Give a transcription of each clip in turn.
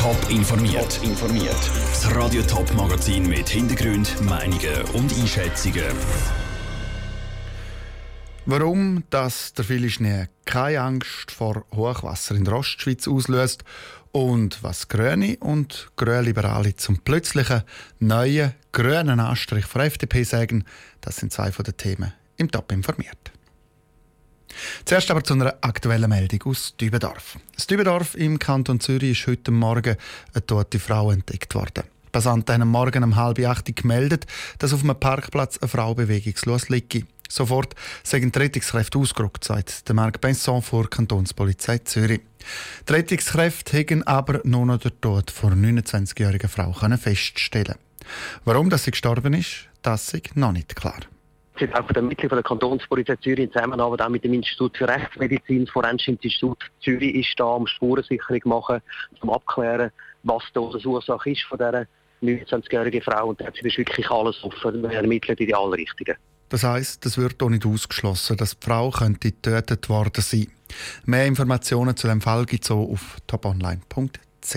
Top informiert. Top informiert. Das Radio Top Magazin mit Hintergrund, Meinungen und Einschätzungen. Warum dass der viele Schnee keine Angst vor Hochwasser in der Ostschweiz auslöst und was Grüne und Grünliberale zum plötzlichen neuen grünen Anstrich von FDP sagen, das sind zwei von den Themen im Top informiert. Zuerst aber zu einer aktuellen Meldung aus Dübendorf. Das Dübendorf im Kanton Zürich ist heute Morgen eine tote Frau entdeckt worden. Passanten haben am Morgen um halb acht gemeldet, dass auf einem Parkplatz eine Frau bewegungslos liegt. Sofort sind die Rettungskräfte ausgerückt, sagt der Marc Benson vor Kantonspolizei Zürich. Die Rettungskräfte haben aber nur noch den Tod der 29-jährigen Frau feststellen Warum dass sie gestorben ist, das ist noch nicht klar jetzt auch von der Mitglied der Kantonspolizei Zürich in Zusammenarbeit auch mit dem Institut für Rechtsmedizin, das Forensische Institut Zürich ist da, um Spurensicherung machen, um abzuklären, was die Ursache ist von dieser 29-jährigen Frau. Und jetzt ist wirklich alles offen. Wir ermitteln in die alle Richtungen. Das heisst, es wird auch nicht ausgeschlossen, dass die Frau könnte getötet worden sein. Mehr Informationen zu dem Fall gibt es auch auf toponline.ch.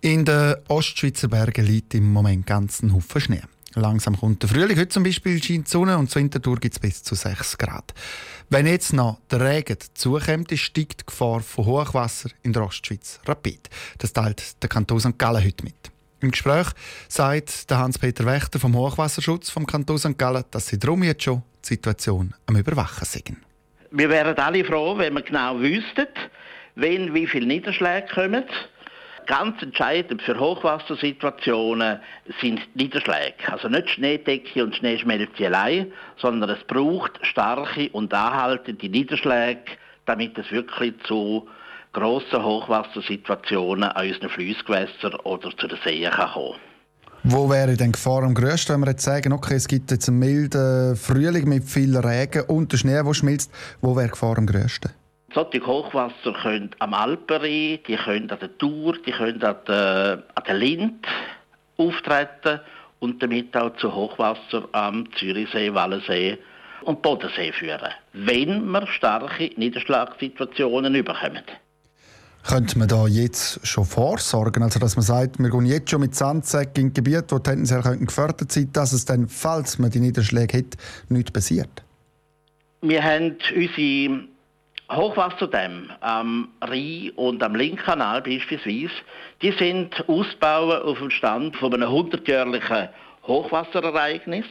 In den Ostschweizer Bergen liegt im Moment ganz ein Haufen Schnee. Langsam kommt der Frühling. Heute zum Beispiel scheint die Sonne und zur Wintertour gibt es bis zu 6 Grad. Wenn jetzt noch der Regen zukommt, steigt die Gefahr von Hochwasser in der Ostschweiz rapid. Das teilt der Kanton St. Gallen heute mit. Im Gespräch sagt Hans-Peter Wächter vom Hochwasserschutz vom Kanton St. Gallen, dass sie darum jetzt schon die Situation am Überwachen sind. Wir wären alle froh, wenn wir genau wüssten, wenn wie viele Niederschläge kommen Ganz entscheidend für Hochwassersituationen sind Niederschläge. Also nicht Schneedecke und Schneeschmelze allein, sondern es braucht starke und anhaltende Niederschläge, damit es wirklich zu grossen Hochwassersituationen an unseren Flussgewässern oder zu den Seen kann kommen wo wäre denn Gefahr am grössten, wenn wir jetzt sagen, okay, es gibt jetzt einen milden Frühling mit viel Regen und der Schnee, der schmilzt, wo wäre Gefahr am grössten? Solche Hochwasser können am Alpenrhein, die können an der Tour, die können an der, an der Lind auftreten und damit auch zu Hochwasser am Zürichsee, Wallensee und Bodensee führen, wenn wir starke Niederschlagssituationen überkommen. Könnte man da jetzt schon vorsorgen? Also, dass man sagt, wir gehen jetzt schon mit Sandsäcken in Gebiete, wo tendenziell gefördert sein dass es dann, falls man die Niederschläge hat, nicht passiert? Wir haben unsere Hochwasserdämme am Rhein und am Linkkanal beispielsweise, die sind ausgebaut auf dem Stand von einem 100-jährlichen Hochwasserereignis.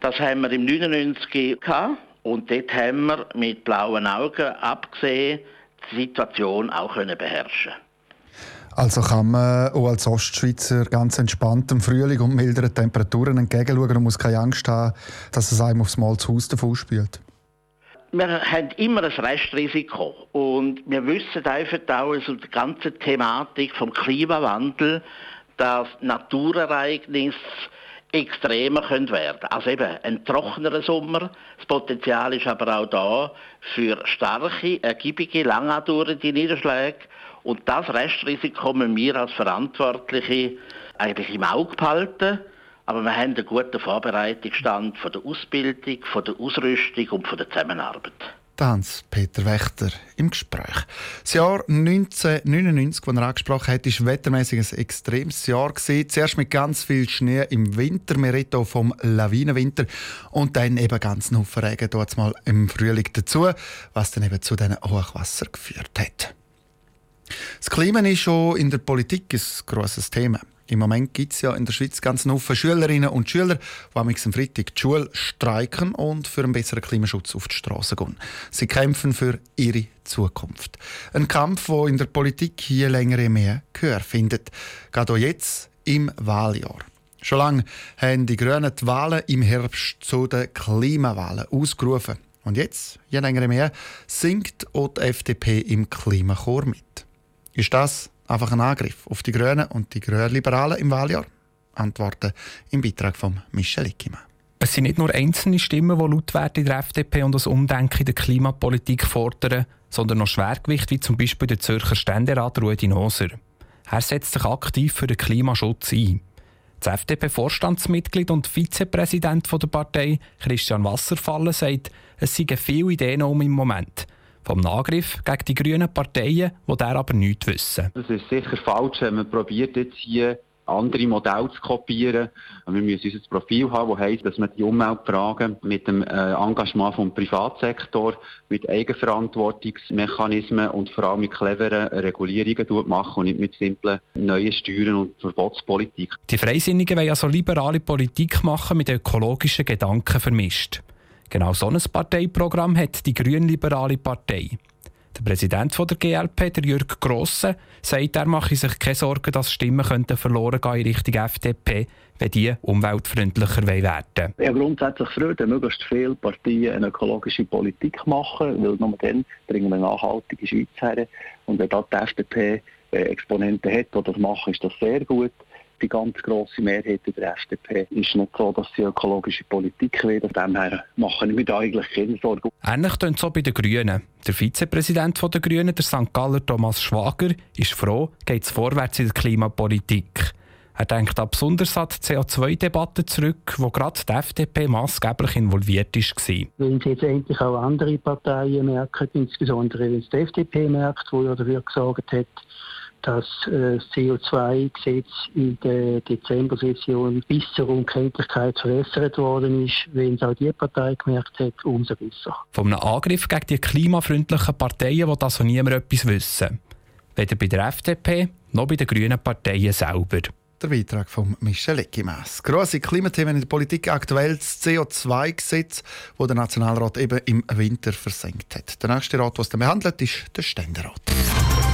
Das haben wir im 99 gehabt und dort haben wir mit blauen Augen abgesehen die Situation auch können beherrschen. Also kann man auch als Ostschweizer ganz entspannt im Frühling und milderen Temperaturen entgegenschauen und muss keine Angst haben, dass es einem aufs Mal zu Hause davon spielt wir haben immer ein Restrisiko und wir wissen einfach auch also die ganze Thematik vom Klimawandel, dass Naturereignisse extremer können werden. Also eben ein trockener Sommer. Das Potenzial ist aber auch da für starke, ergiebige, langadauernde Niederschläge. Und das Restrisiko müssen wir als Verantwortliche eigentlich im Auge behalten. Aber wir haben einen guten Vorbereitungsstand von der Ausbildung, von der Ausrüstung und von der Zusammenarbeit. Hans-Peter Wächter im Gespräch. Das Jahr 1999, das er angesprochen hat, war wettermäßig ein extremes Jahr. Zuerst mit ganz viel Schnee im Winter, wir reden vom Lawinenwinter, und dann eben ganz Haufen Regen dort mal im Frühling dazu, was dann eben zu diesen Hochwasser geführt hat. Das Klima ist schon in der Politik ein grosses Thema. Im Moment gibt es ja in der Schweiz ganz viele Schülerinnen und Schüler, die am Freitag die Schule streiken und für einen besseren Klimaschutz auf die Straße gehen. Sie kämpfen für ihre Zukunft. Ein Kampf, der in der Politik hier länger mehr Gehör findet. Gerade auch jetzt im Wahljahr. Schon lange haben die Grünen die Wahlen im Herbst zu den Klimawahlen ausgerufen. Und jetzt, je länger mehr, singt auch die FDP im Klimachor mit. Ist das einfach ein Angriff auf die Grünen und die Grünliberalen im Wahljahr? Antworten im Beitrag von Michel Ickimann. Es sind nicht nur einzelne Stimmen, die laut werden in der FDP und das Umdenken in der Klimapolitik fordern, sondern noch Schwergewicht wie zum Beispiel der Zürcher Ständerat Rudi Noser. Er setzt sich aktiv für den Klimaschutz ein. Das FDP-Vorstandsmitglied und Vizepräsident der Partei, Christian Wasserfallen, sagt, es seien viele Ideen um im Moment. Vom Angriff gegen die grünen Parteien, die der aber nichts wissen. Das ist sicher falsch, wenn man probiert jetzt hier andere Modelle zu kopieren. Wir müssen unser Profil haben, das heisst, dass man die Umweltfragen mit dem äh, Engagement vom Privatsektor, mit Eigenverantwortungsmechanismen und vor allem mit cleveren Regulierungen machen und nicht mit simplen neuen Steuern und Verbotspolitik. Die Freisinnigen wollen also liberale Politik machen mit ökologischen Gedanken vermischt. Genau so ein Parteiprogramm hat die grünliberale Partei. Der Präsident der GLP, der Jürg Grosse, sagt, er mache sich keine Sorgen, dass Stimmen könnten verloren gehen in Richtung FDP, wenn die umweltfreundlicher werden Ja, grundsätzlich freut, wenn möglichst viele Parteien eine ökologische Politik machen, weil nur dann bringen wir eine nachhaltige Schweiz her. Und wenn da die FDP äh, Exponenten hat, die das machen, ist das sehr gut die ganz grosse Mehrheit der FDP ist nicht so, dass sie ökologische Politik will. Von dem her machen wir mir da eigentlich keine Sorgen. Ähnlich tönt es auch bei den Grünen. Der Vizepräsident der Grünen, der St. Galler Thomas Schwager, ist froh, geht es vorwärts in der Klimapolitik. Er denkt auch besonders an die CO2-Debatte zurück, wo gerade die FDP maßgeblich involviert war. Wenn es jetzt endlich auch andere Parteien merken, insbesondere wenn es die FDP merkt, die ja dafür gesorgt hat, dass äh, das CO2-Gesetz in der Dezember-Session bis zur Unkenntlichkeit verbessert worden ist. Wenn es auch die Partei gemerkt hat, umso besser. Von einem Angriff gegen die klimafreundlichen Parteien will also niemand etwas wissen. Weder bei der FDP noch bei den grünen Parteien selber. Der Beitrag von Michel Eckimass. Grosse Klimathemen in der Politik aktuell das CO2-Gesetz, das der Nationalrat eben im Winter versenkt hat. Der nächste Rat, was dann behandelt, ist der Ständerat.